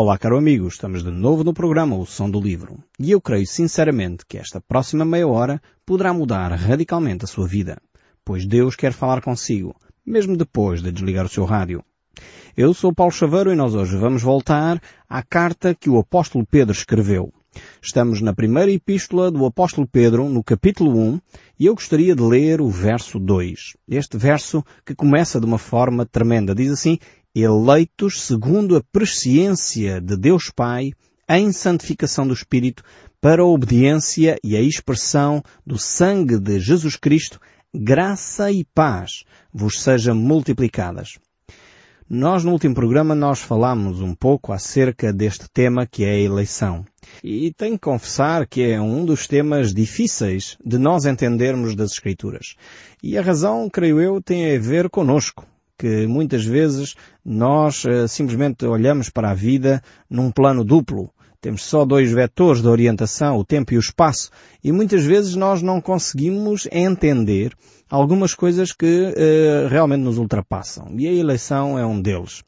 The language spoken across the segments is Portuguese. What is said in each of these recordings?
Olá, caro amigo, estamos de novo no programa O Som do Livro. E eu creio sinceramente que esta próxima meia hora poderá mudar radicalmente a sua vida, pois Deus quer falar consigo, mesmo depois de desligar o seu rádio. Eu sou Paulo Chaveiro e nós hoje vamos voltar à carta que o apóstolo Pedro escreveu. Estamos na primeira epístola do apóstolo Pedro, no capítulo 1, e eu gostaria de ler o verso 2. Este verso que começa de uma forma tremenda. Diz assim, eleitos segundo a presciência de Deus Pai, em santificação do Espírito, para a obediência e a expressão do sangue de Jesus Cristo, graça e paz vos sejam multiplicadas. Nós no último programa nós falámos um pouco acerca deste tema que é a eleição. E tenho que confessar que é um dos temas difíceis de nós entendermos das Escrituras. E a razão, creio eu, tem a ver conosco que muitas vezes nós uh, simplesmente olhamos para a vida num plano duplo. Temos só dois vetores de orientação, o tempo e o espaço, e muitas vezes nós não conseguimos entender algumas coisas que uh, realmente nos ultrapassam. E a eleição é um deles.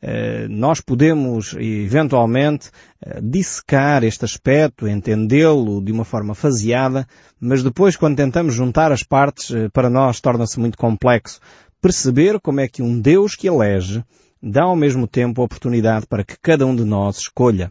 Uh, nós podemos, eventualmente, uh, dissecar este aspecto, entendê-lo de uma forma faseada, mas depois, quando tentamos juntar as partes, para nós torna-se muito complexo perceber como é que um Deus que elege dá ao mesmo tempo a oportunidade para que cada um de nós escolha.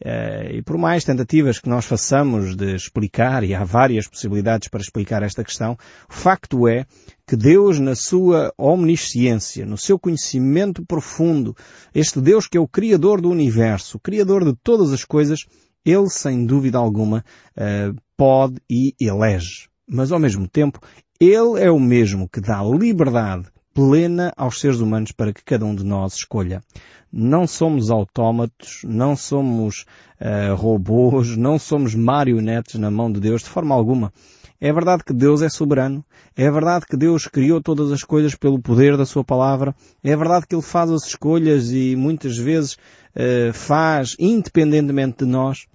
Eh, e por mais tentativas que nós façamos de explicar, e há várias possibilidades para explicar esta questão, o facto é que Deus, na sua omnisciência, no seu conhecimento profundo, este Deus que é o Criador do Universo, o Criador de todas as coisas, Ele, sem dúvida alguma, eh, pode e elege. Mas ao mesmo tempo, ele é o mesmo que dá liberdade plena aos seres humanos para que cada um de nós escolha. Não somos autómatos, não somos uh, robôs, não somos marionetes na mão de Deus de forma alguma. É verdade que Deus é soberano. É verdade que Deus criou todas as coisas pelo poder da Sua palavra. É verdade que Ele faz as escolhas e muitas vezes uh, faz independentemente de nós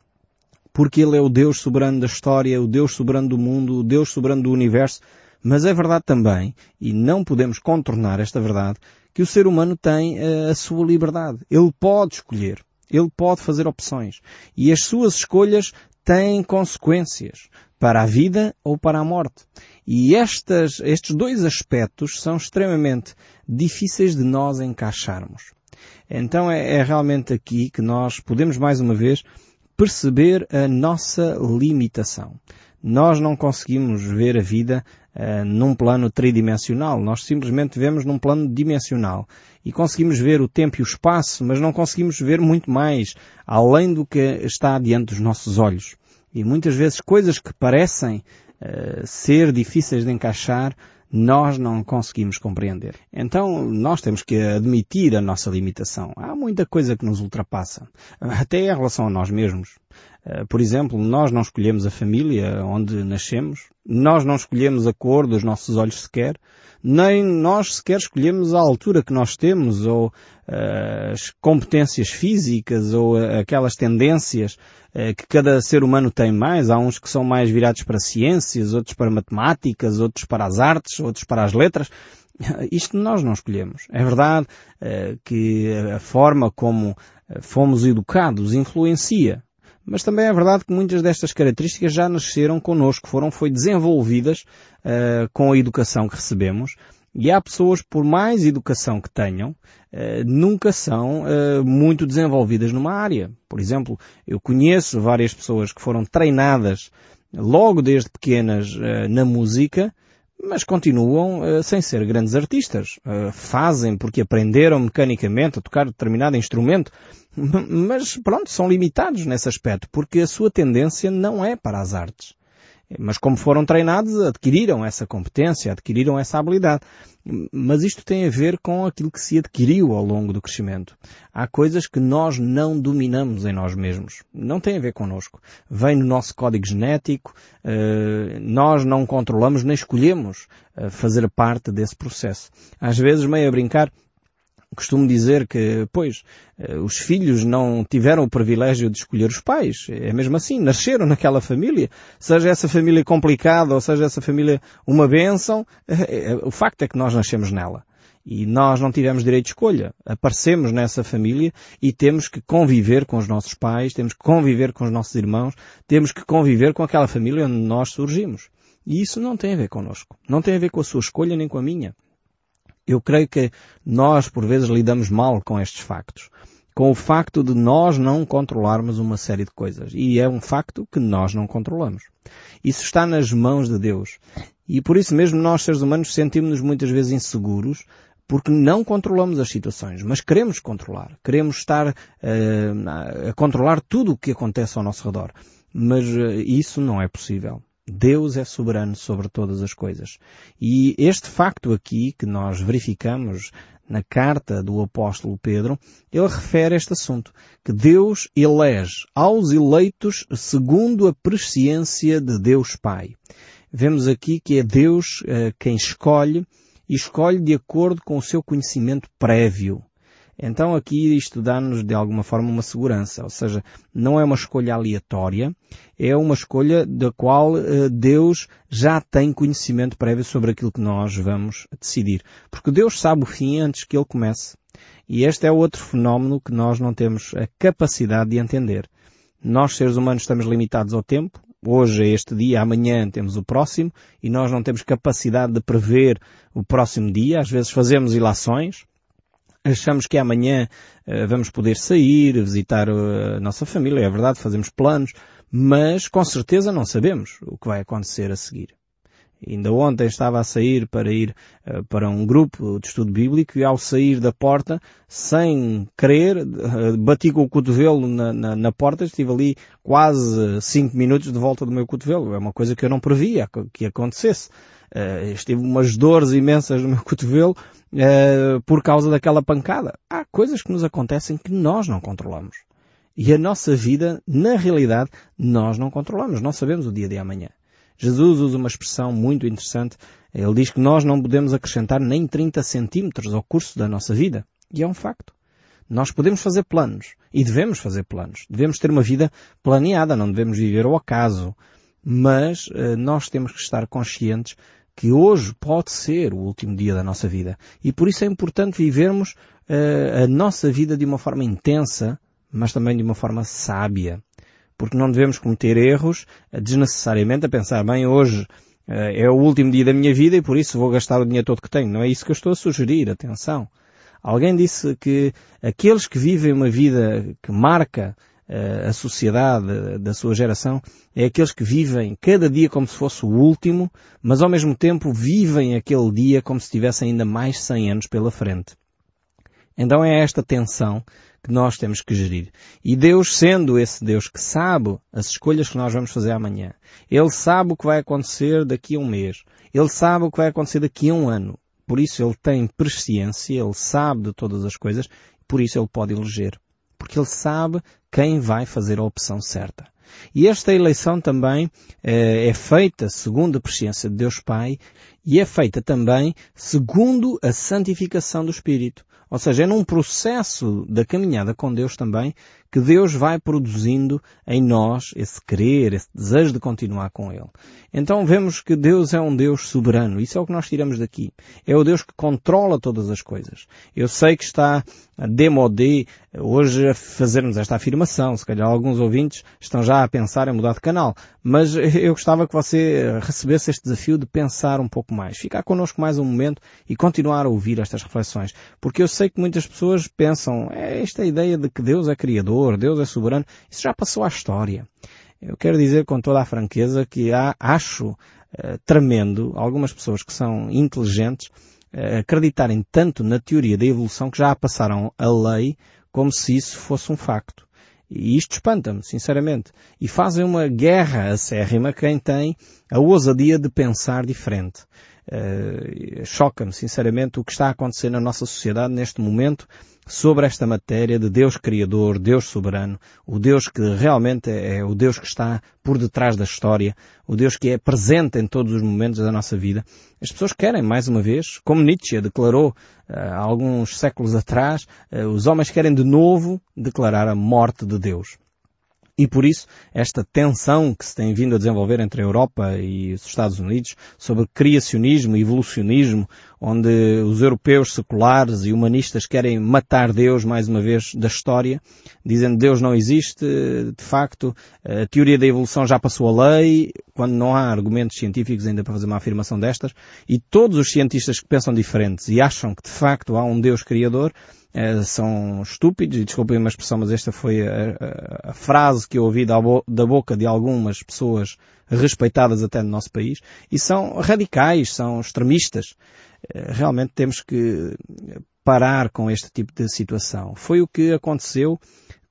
porque Ele é o Deus soberano da história, o Deus soberano do mundo, o Deus soberano do universo. Mas é verdade também, e não podemos contornar esta verdade, que o ser humano tem uh, a sua liberdade. Ele pode escolher. Ele pode fazer opções. E as suas escolhas têm consequências para a vida ou para a morte. E estas, estes dois aspectos são extremamente difíceis de nós encaixarmos. Então é, é realmente aqui que nós podemos mais uma vez perceber a nossa limitação. Nós não conseguimos ver a vida uh, num plano tridimensional. Nós simplesmente vemos num plano dimensional. E conseguimos ver o tempo e o espaço, mas não conseguimos ver muito mais, além do que está diante dos nossos olhos. E muitas vezes coisas que parecem uh, ser difíceis de encaixar, nós não conseguimos compreender. Então, nós temos que admitir a nossa limitação. Há muita coisa que nos ultrapassa. Até em relação a nós mesmos. Eh, por exemplo, nós não escolhemos a família onde nascemos, nós não escolhemos a cor dos nossos olhos sequer, nem nós sequer escolhemos a altura que nós temos, ou uh, as competências físicas, ou uh, aquelas tendências que cada ser humano tem mais. Há uns que são mais virados para ciências, outros para matemáticas, outros para as artes, outros para as letras. Isto nós não escolhemos. É verdade que a forma como fomos educados influencia mas também é verdade que muitas destas características já nasceram connosco, foram, foi desenvolvidas uh, com a educação que recebemos. E há pessoas, por mais educação que tenham, uh, nunca são uh, muito desenvolvidas numa área. Por exemplo, eu conheço várias pessoas que foram treinadas logo desde pequenas na música, mas continuam uh, sem ser grandes artistas. Uh, fazem porque aprenderam mecanicamente a tocar determinado instrumento, mas pronto, são limitados nesse aspecto, porque a sua tendência não é para as artes. Mas como foram treinados, adquiriram essa competência, adquiriram essa habilidade. Mas isto tem a ver com aquilo que se adquiriu ao longo do crescimento. Há coisas que nós não dominamos em nós mesmos. Não tem a ver connosco. Vem no nosso código genético, eh, nós não controlamos nem escolhemos eh, fazer parte desse processo. Às vezes, meio a brincar, costumo dizer que, pois, eh, os filhos não tiveram o privilégio de escolher os pais. É mesmo assim, nasceram naquela família. Seja essa família complicada ou seja essa família uma bênção, eh, eh, o facto é que nós nascemos nela. E nós não tivemos direito de escolha. Aparecemos nessa família e temos que conviver com os nossos pais, temos que conviver com os nossos irmãos, temos que conviver com aquela família onde nós surgimos. E isso não tem a ver connosco. Não tem a ver com a sua escolha nem com a minha. Eu creio que nós, por vezes, lidamos mal com estes factos. Com o facto de nós não controlarmos uma série de coisas. E é um facto que nós não controlamos. Isso está nas mãos de Deus. E por isso mesmo nós, seres humanos, sentimos-nos muitas vezes inseguros porque não controlamos as situações, mas queremos controlar. Queremos estar uh, a controlar tudo o que acontece ao nosso redor. Mas uh, isso não é possível. Deus é soberano sobre todas as coisas. E este facto aqui que nós verificamos na carta do apóstolo Pedro, ele refere este assunto, que Deus elege aos eleitos segundo a presciência de Deus Pai. Vemos aqui que é Deus uh, quem escolhe e escolhe de acordo com o seu conhecimento prévio. Então aqui isto dá-nos de alguma forma uma segurança, ou seja, não é uma escolha aleatória, é uma escolha da qual uh, Deus já tem conhecimento prévio sobre aquilo que nós vamos decidir. Porque Deus sabe o fim antes que ele comece. E este é outro fenómeno que nós não temos a capacidade de entender. Nós, seres humanos, estamos limitados ao tempo. Hoje é este dia, amanhã temos o próximo, e nós não temos capacidade de prever o próximo dia. Às vezes fazemos ilações, achamos que amanhã uh, vamos poder sair, visitar uh, a nossa família, é verdade, fazemos planos, mas com certeza não sabemos o que vai acontecer a seguir. Ainda ontem estava a sair para ir uh, para um grupo de estudo bíblico e ao sair da porta, sem querer, bati com o cotovelo na, na, na, porta, estive ali quase cinco minutos de volta do meu cotovelo. É uma coisa que eu não previa que acontecesse. Uh, estive umas dores imensas no meu cotovelo uh, por causa daquela pancada. Há coisas que nos acontecem que nós não controlamos. E a nossa vida, na realidade, nós não controlamos. Não sabemos o dia de amanhã. Jesus usa uma expressão muito interessante. Ele diz que nós não podemos acrescentar nem 30 centímetros ao curso da nossa vida. E é um facto. Nós podemos fazer planos. E devemos fazer planos. Devemos ter uma vida planeada. Não devemos viver ao acaso. Mas uh, nós temos que estar conscientes que hoje pode ser o último dia da nossa vida. E por isso é importante vivermos uh, a nossa vida de uma forma intensa, mas também de uma forma sábia. Porque não devemos cometer erros uh, desnecessariamente a pensar, bem, hoje uh, é o último dia da minha vida e por isso vou gastar o dinheiro todo que tenho. Não é isso que eu estou a sugerir, atenção. Alguém disse que aqueles que vivem uma vida que marca a sociedade da sua geração é aqueles que vivem cada dia como se fosse o último, mas ao mesmo tempo vivem aquele dia como se tivessem ainda mais 100 anos pela frente. Então é esta tensão que nós temos que gerir. E Deus, sendo esse Deus que sabe as escolhas que nós vamos fazer amanhã, Ele sabe o que vai acontecer daqui a um mês, Ele sabe o que vai acontecer daqui a um ano. Por isso Ele tem presciência, Ele sabe de todas as coisas, por isso Ele pode eleger porque ele sabe quem vai fazer a opção certa. E esta eleição também eh, é feita segundo a presciência de Deus Pai e é feita também segundo a santificação do Espírito. Ou seja, é num processo da caminhada com Deus também que Deus vai produzindo em nós esse querer, esse desejo de continuar com Ele. Então vemos que Deus é um Deus soberano. Isso é o que nós tiramos daqui. É o Deus que controla todas as coisas. Eu sei que está a demodé hoje a fazermos esta afirmação. Se calhar alguns ouvintes estão já a pensar em mudar de canal. Mas eu gostava que você recebesse este desafio de pensar um pouco mais. Ficar connosco mais um momento e continuar a ouvir estas reflexões. Porque eu sei que muitas pessoas pensam, é esta ideia de que Deus é criador, Deus é soberano, isso já passou à história. Eu quero dizer com toda a franqueza que há, acho uh, tremendo algumas pessoas que são inteligentes uh, acreditarem tanto na teoria da evolução que já passaram a lei como se isso fosse um facto. E isto espanta-me, sinceramente. E fazem uma guerra acérrima quem tem a ousadia de pensar diferente. Uh, Choca-me, sinceramente, o que está a acontecer na nossa sociedade neste momento sobre esta matéria de Deus Criador, Deus Soberano, o Deus que realmente é o Deus que está por detrás da história, o Deus que é presente em todos os momentos da nossa vida. As pessoas querem, mais uma vez, como Nietzsche declarou há alguns séculos atrás, uh, os homens querem de novo declarar a morte de Deus. E por isso, esta tensão que se tem vindo a desenvolver entre a Europa e os Estados Unidos sobre criacionismo e evolucionismo, onde os europeus seculares e humanistas querem matar Deus mais uma vez da história, dizendo Deus não existe, de facto, a teoria da evolução já passou a lei, quando não há argumentos científicos ainda para fazer uma afirmação destas, e todos os cientistas que pensam diferentes e acham que de facto há um Deus criador, eh, são estúpidos, e desculpem uma expressão, mas esta foi a, a, a frase que eu ouvi da, bo da, boca de algumas pessoas respeitadas até no nosso país, e são radicais, são extremistas. Eh, realmente temos que parar com este tipo de situação. Foi o que aconteceu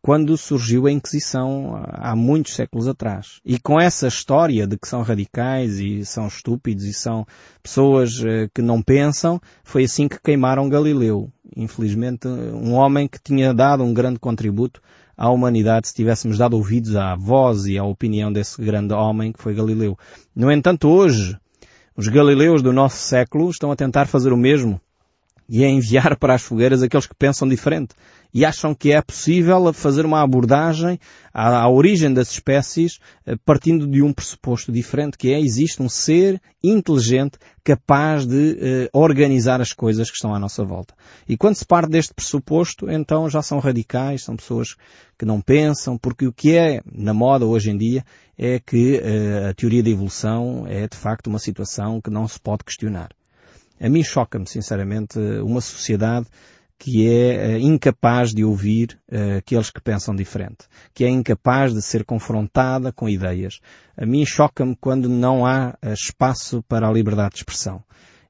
quando surgiu a Inquisição há muitos séculos atrás. E com essa história de que são radicais e são estúpidos e são pessoas eh, que não pensam, foi assim que queimaram Galileu. Infelizmente, um homem que tinha dado um grande contributo à humanidade se tivéssemos dado ouvidos à voz e à opinião desse grande homem que foi Galileu. No entanto, hoje, os Galileus do nosso século estão a tentar fazer o mesmo e a enviar para as fogueiras aqueles que pensam diferente e acham que é possível fazer uma abordagem à, à, origem das espécies eh, partindo de um pressuposto diferente, que é existe um ser inteligente capaz de eh, organizar as coisas que estão à nossa volta. E quando se parte deste pressuposto, então já são radicais, são pessoas que não pensam, porque o que é na moda hoje em dia é que eh, a teoria da evolução é de facto uma situação que não se pode questionar. A mim choca-me, sinceramente, uma sociedade que é uh, incapaz de ouvir uh, aqueles que pensam diferente, que é incapaz de ser confrontada com ideias. A mim choca-me quando não há uh, espaço para a liberdade de expressão.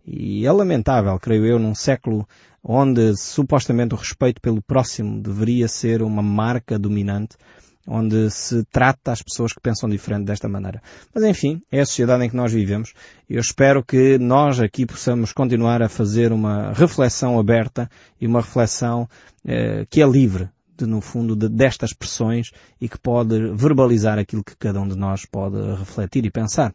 E é lamentável, creio eu, num século onde supostamente o respeito pelo próximo deveria ser uma marca dominante, onde se trata as pessoas que pensam diferente desta maneira. Mas enfim, é a sociedade em que nós vivemos. Eu espero que nós aqui possamos continuar a fazer uma reflexão aberta e uma reflexão eh, que é livre, de, no fundo, de, destas pressões e que pode verbalizar aquilo que cada um de nós pode refletir e pensar.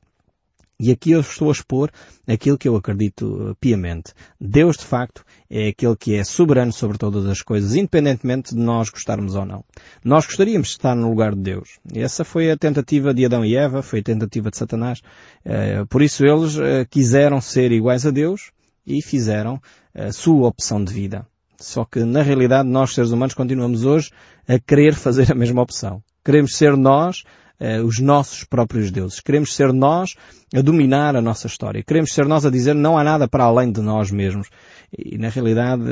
E aqui eu estou a expor aquilo que eu acredito uh, piamente. Deus, de facto, é aquele que é soberano sobre todas as coisas, independentemente de nós gostarmos ou não. Nós gostaríamos de estar no lugar de Deus. Essa foi a tentativa de Adão e Eva, foi a tentativa de Satanás. Uh, por isso eles uh, quiseram ser iguais a Deus e fizeram a sua opção de vida. Só que, na realidade, nós, seres humanos, continuamos hoje a querer fazer a mesma opção. Queremos ser nós uh, os nossos próprios deuses. Queremos ser nós a dominar a nossa história. Queremos ser nós a dizer não há nada para além de nós mesmos. E na realidade,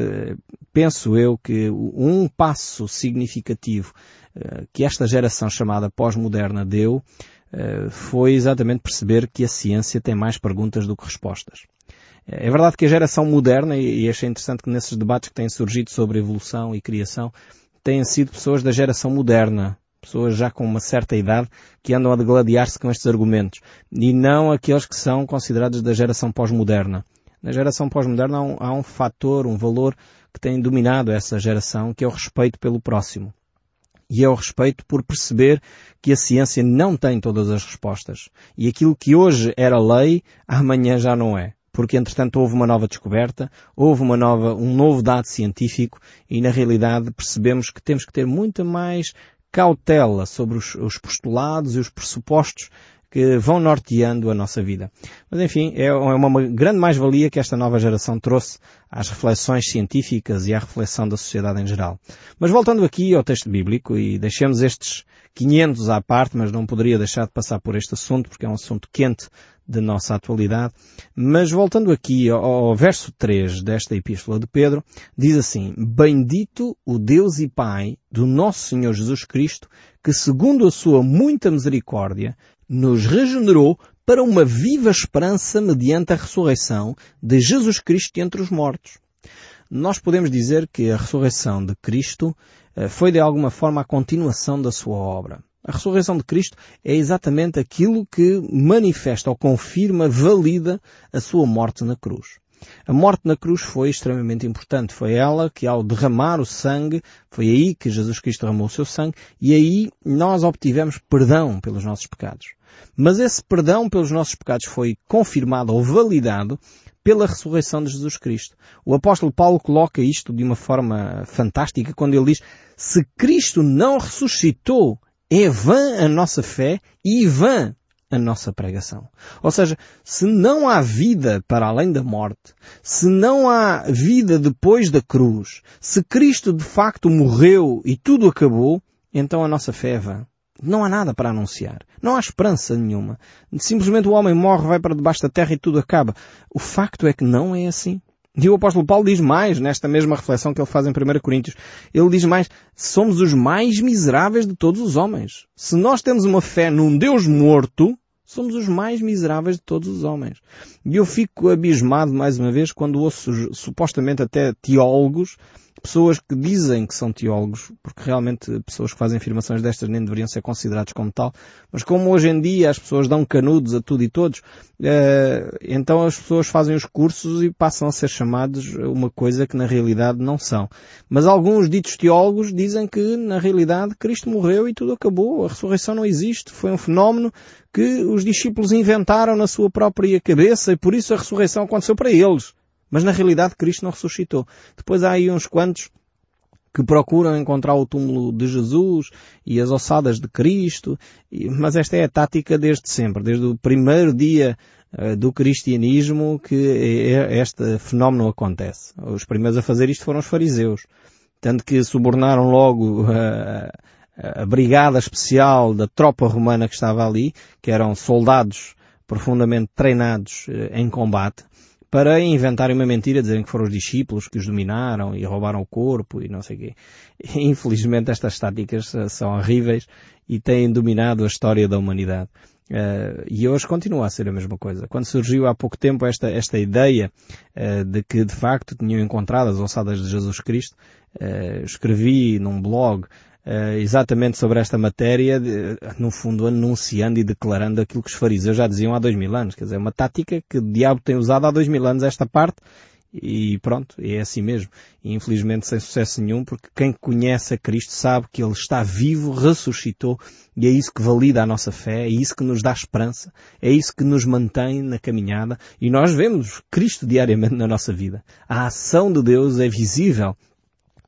penso eu que um passo significativo uh, que esta geração chamada pós-moderna deu uh, foi exatamente perceber que a ciência tem mais perguntas do que respostas. É verdade que a geração moderna, e achei interessante que nesses debates que têm surgido sobre evolução e criação, têm sido pessoas da geração moderna, pessoas já com uma certa idade que andam a degladiar-se com estes argumentos e não aqueles que são considerados da geração pós-moderna. Na geração pós-moderna há, um, há um fator, um valor que tem dominado essa geração, que é o respeito pelo próximo. E é o respeito por perceber que a ciência não tem todas as respostas. E aquilo que hoje era lei, amanhã já não é porque entretanto houve uma nova descoberta, houve uma nova, um novo dado científico e na realidade percebemos que temos que ter muita mais cautela sobre os, os postulados e os pressupostos que vão norteando a nossa vida. Mas enfim, é, é uma grande mais-valia que esta nova geração trouxe às reflexões científicas e à reflexão da sociedade em geral. Mas voltando aqui ao texto bíblico e deixemos estes 500 à parte, mas não poderia deixar de passar por este assunto porque é um assunto quente da nossa atualidade. Mas voltando aqui ao verso 3 desta epístola de Pedro, diz assim, Bendito o Deus e Pai do nosso Senhor Jesus Cristo, que segundo a sua muita misericórdia, nos regenerou para uma viva esperança mediante a ressurreição de Jesus Cristo entre os mortos. Nós podemos dizer que a ressurreição de Cristo eh, foi de alguma forma a continuação da sua obra. A ressurreição de Cristo é exatamente aquilo que manifesta ou confirma, valida a sua morte na cruz. A morte na cruz foi extremamente importante. Foi ela que ao derramar o sangue, foi aí que Jesus Cristo derramou o seu sangue e aí nós obtivemos perdão pelos nossos pecados. Mas esse perdão pelos nossos pecados foi confirmado ou validado pela ressurreição de Jesus Cristo. O apóstolo Paulo coloca isto de uma forma fantástica quando ele diz, se Cristo não ressuscitou, é vã a nossa fé e vã a nossa pregação. Ou seja, se não há vida para além da morte, se não há vida depois da cruz, se Cristo de facto morreu e tudo acabou, então a nossa fé é vã. Não há nada para anunciar. Não há esperança nenhuma. Simplesmente o homem morre, vai para debaixo da terra e tudo acaba. O facto é que não é assim. E o apóstolo Paulo diz mais nesta mesma reflexão que ele faz em 1 Coríntios. Ele diz mais, somos os mais miseráveis de todos os homens. Se nós temos uma fé num Deus morto, somos os mais miseráveis de todos os homens. E eu fico abismado mais uma vez quando ouço supostamente até teólogos pessoas que dizem que são teólogos, porque realmente pessoas que fazem afirmações destas nem deveriam ser considerados como tal, mas como hoje em dia as pessoas dão canudos a tudo e todos, eh, então as pessoas fazem os cursos e passam a ser chamados uma coisa que na realidade não são. Mas alguns ditos teólogos dizem que na realidade Cristo morreu e tudo acabou, a ressurreição não existe, foi um fenómeno que os discípulos inventaram na sua própria cabeça e por isso a ressurreição aconteceu para eles. Mas na realidade Cristo não ressuscitou. Depois há aí uns quantos que procuram encontrar o túmulo de Jesus e as ossadas de Cristo, mas esta é a tática desde sempre, desde o primeiro dia eh, do cristianismo que este fenómeno acontece. Os primeiros a fazer isto foram os fariseus. Tanto que subornaram logo a, a brigada especial da tropa romana que estava ali, que eram soldados profundamente treinados eh, em combate, para inventarem uma mentira, dizerem que foram os discípulos que os dominaram e roubaram o corpo e não sei o quê. Infelizmente estas táticas são horríveis e têm dominado a história da humanidade. Uh, e hoje continua a ser a mesma coisa. Quando surgiu há pouco tempo esta, esta ideia uh, de que de facto tinham encontrado as ossadas de Jesus Cristo, uh, escrevi num blog Uh, exatamente sobre esta matéria, de, no fundo anunciando e declarando aquilo que os fariseus já diziam há dois mil anos. Quer dizer, uma tática que o diabo tem usado há dois mil anos esta parte e pronto, é assim mesmo. E infelizmente sem sucesso nenhum, porque quem conhece a Cristo sabe que Ele está vivo, ressuscitou, e é isso que valida a nossa fé, é isso que nos dá esperança, é isso que nos mantém na caminhada, e nós vemos Cristo diariamente na nossa vida. A ação de Deus é visível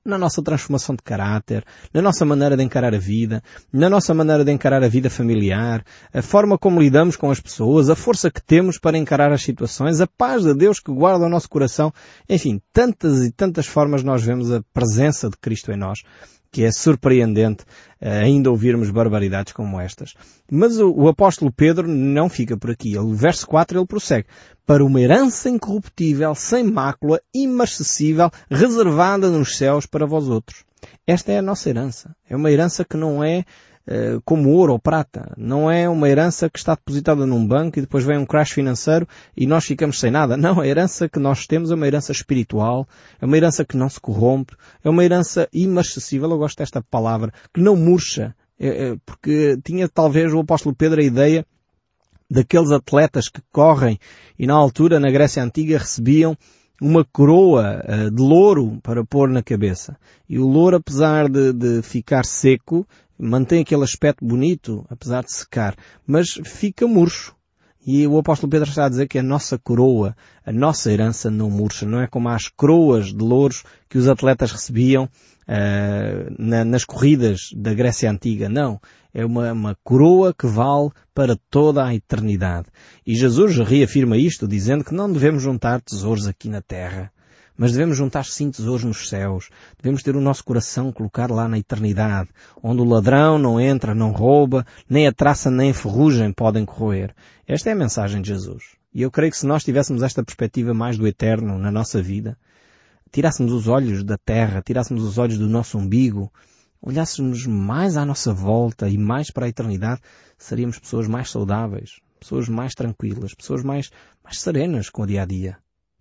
na nossa transformação de caráter, na nossa maneira de encarar a vida, na nossa maneira de encarar a vida familiar, a forma como lidamos com as pessoas, a força que temos para encarar as situações, a paz de Deus que guarda o nosso coração. Enfim, tantas e tantas formas nós vemos a presença de Cristo em nós que é surpreendente uh, ainda ouvirmos barbaridades como estas. Mas o, o, apóstolo Pedro não fica por aqui. Ele, verso 4 ele prossegue. Para uma herança incorruptível, sem mácula, imarcessível, reservada nos céus para vós outros. Esta é a nossa herança. É uma herança que não é eh, como ouro ou prata. Não é uma herança que está depositada num banco e depois vem um crash financeiro e nós ficamos sem nada. Não, a herança que nós temos é uma herança espiritual, é uma herança que não se corrompe, é uma herança imarcessível, eu gosto desta palavra, que não murcha. É, é, porque tinha talvez o apóstolo Pedro a ideia daqueles atletas que correm e na altura na Grécia Antiga recebiam uma coroa uh, de louro para pôr na cabeça. E o louro, apesar de, de ficar seco, mantém aquele aspecto bonito, apesar de secar, mas fica murcho. E o apóstolo Pedro está a dizer que a nossa coroa, a nossa herança não murcha, não é como as coroas de louros que os atletas recebiam uh, na, nas corridas da Grécia Antiga. Não. É uma, uma coroa que vale para toda a eternidade. E Jesus reafirma isto dizendo que não devemos juntar tesouros aqui na terra, mas devemos juntar sim tesouros nos céus. Devemos ter o nosso coração colocado lá na eternidade, onde o ladrão não entra, não rouba, nem a traça nem a ferrugem podem corroer. Esta é a mensagem de Jesus. E eu creio que se nós tivéssemos esta perspectiva mais do eterno na nossa vida, tirássemos os olhos da terra, tirássemos os olhos do nosso umbigo, olhássemos mais à nossa volta e mais para a eternidade, seríamos pessoas mais saudáveis, pessoas mais tranquilas, pessoas mais, mais serenas com o dia a dia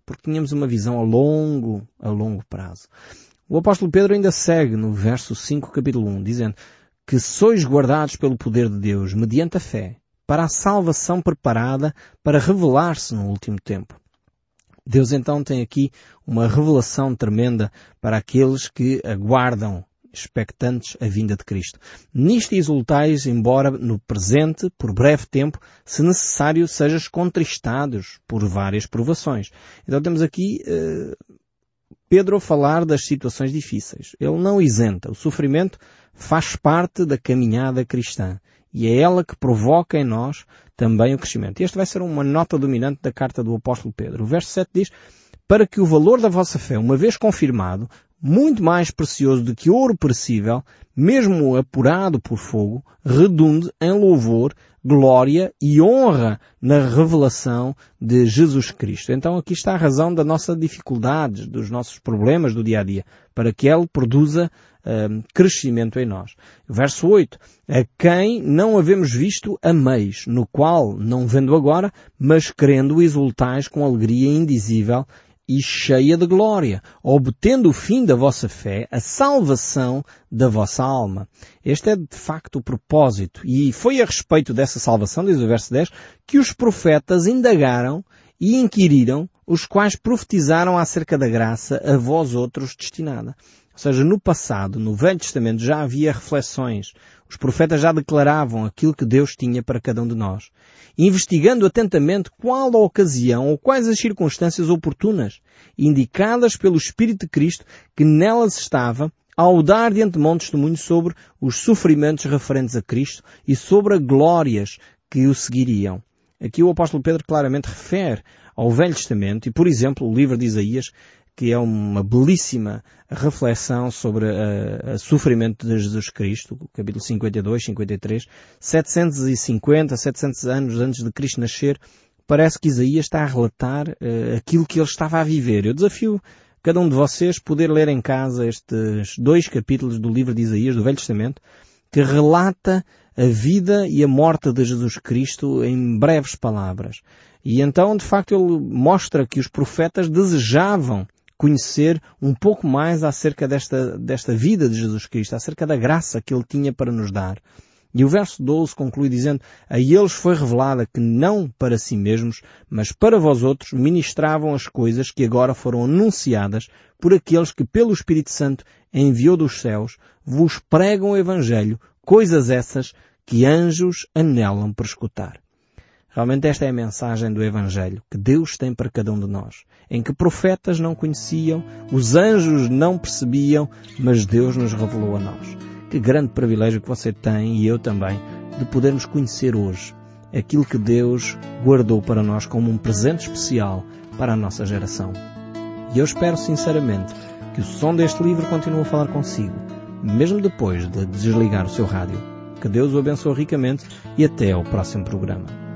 porque tínhamos uma visão a longo, a longo prazo. O apóstolo Pedro ainda segue no verso 5, capítulo 1, dizendo que sois guardados pelo poder de Deus, mediante a fé, para a salvação preparada para revelar-se no último tempo. Deus então tem aqui uma revelação tremenda para aqueles que aguardam expectantes a vinda de Cristo. Nisto exultais, embora no presente, por breve tempo, se necessário, sejas contristados por várias provações. Então temos aqui uh, Pedro a falar das situações difíceis. Ele não isenta. O sofrimento faz parte da caminhada cristã. E é ela que provoca em nós também o crescimento. E esta vai ser uma nota dominante da carta do apóstolo Pedro. O verso 7 diz, para que o valor da vossa fé, uma vez confirmado, muito mais precioso do que ouro perecível, mesmo apurado por fogo, redunde em louvor, glória e honra na revelação de Jesus Cristo. Então aqui está a razão da nossa dificuldades, dos nossos problemas do dia a dia, para que Ele produza um, crescimento em nós. Verso 8. A quem não havemos visto ameis, no qual, não vendo agora, mas crendo, exultais com alegria indizível e cheia de glória, obtendo o fim da vossa fé, a salvação da vossa alma. Este é de facto o propósito. E foi a respeito dessa salvação, diz o verso 10, que os profetas indagaram e inquiriram, os quais profetizaram acerca da graça a vós outros destinada. Ou seja, no passado, no Velho Testamento, já havia reflexões. Os profetas já declaravam aquilo que Deus tinha para cada um de nós. Investigando atentamente qual a ocasião ou quais as circunstâncias oportunas, indicadas pelo Espírito de Cristo, que nelas estava, ao dar de antemão testemunho sobre os sofrimentos referentes a Cristo e sobre as glórias que o seguiriam. Aqui o apóstolo Pedro claramente refere ao Velho Testamento e, por exemplo, o livro de Isaías que é uma belíssima reflexão sobre o sofrimento de Jesus Cristo, capítulo 52, 53, 750, 700 anos antes de Cristo nascer, parece que Isaías está a relatar uh, aquilo que ele estava a viver. Eu desafio cada um de vocês poder ler em casa estes dois capítulos do livro de Isaías, do Velho Testamento, que relata a vida e a morte de Jesus Cristo em breves palavras. E então, de facto, ele mostra que os profetas desejavam conhecer um pouco mais acerca desta, desta vida de Jesus Cristo, acerca da graça que Ele tinha para nos dar. E o verso 12 conclui dizendo, a eles foi revelada que não para si mesmos, mas para vós outros ministravam as coisas que agora foram anunciadas por aqueles que pelo Espírito Santo enviou dos céus, vos pregam o Evangelho, coisas essas que anjos anelam para escutar. Realmente esta é a mensagem do Evangelho que Deus tem para cada um de nós, em que profetas não conheciam, os anjos não percebiam, mas Deus nos revelou a nós. Que grande privilégio que você tem e eu também de podermos conhecer hoje aquilo que Deus guardou para nós como um presente especial para a nossa geração. E eu espero sinceramente que o som deste livro continue a falar consigo, mesmo depois de desligar o seu rádio. Que Deus o abençoe ricamente e até ao próximo programa.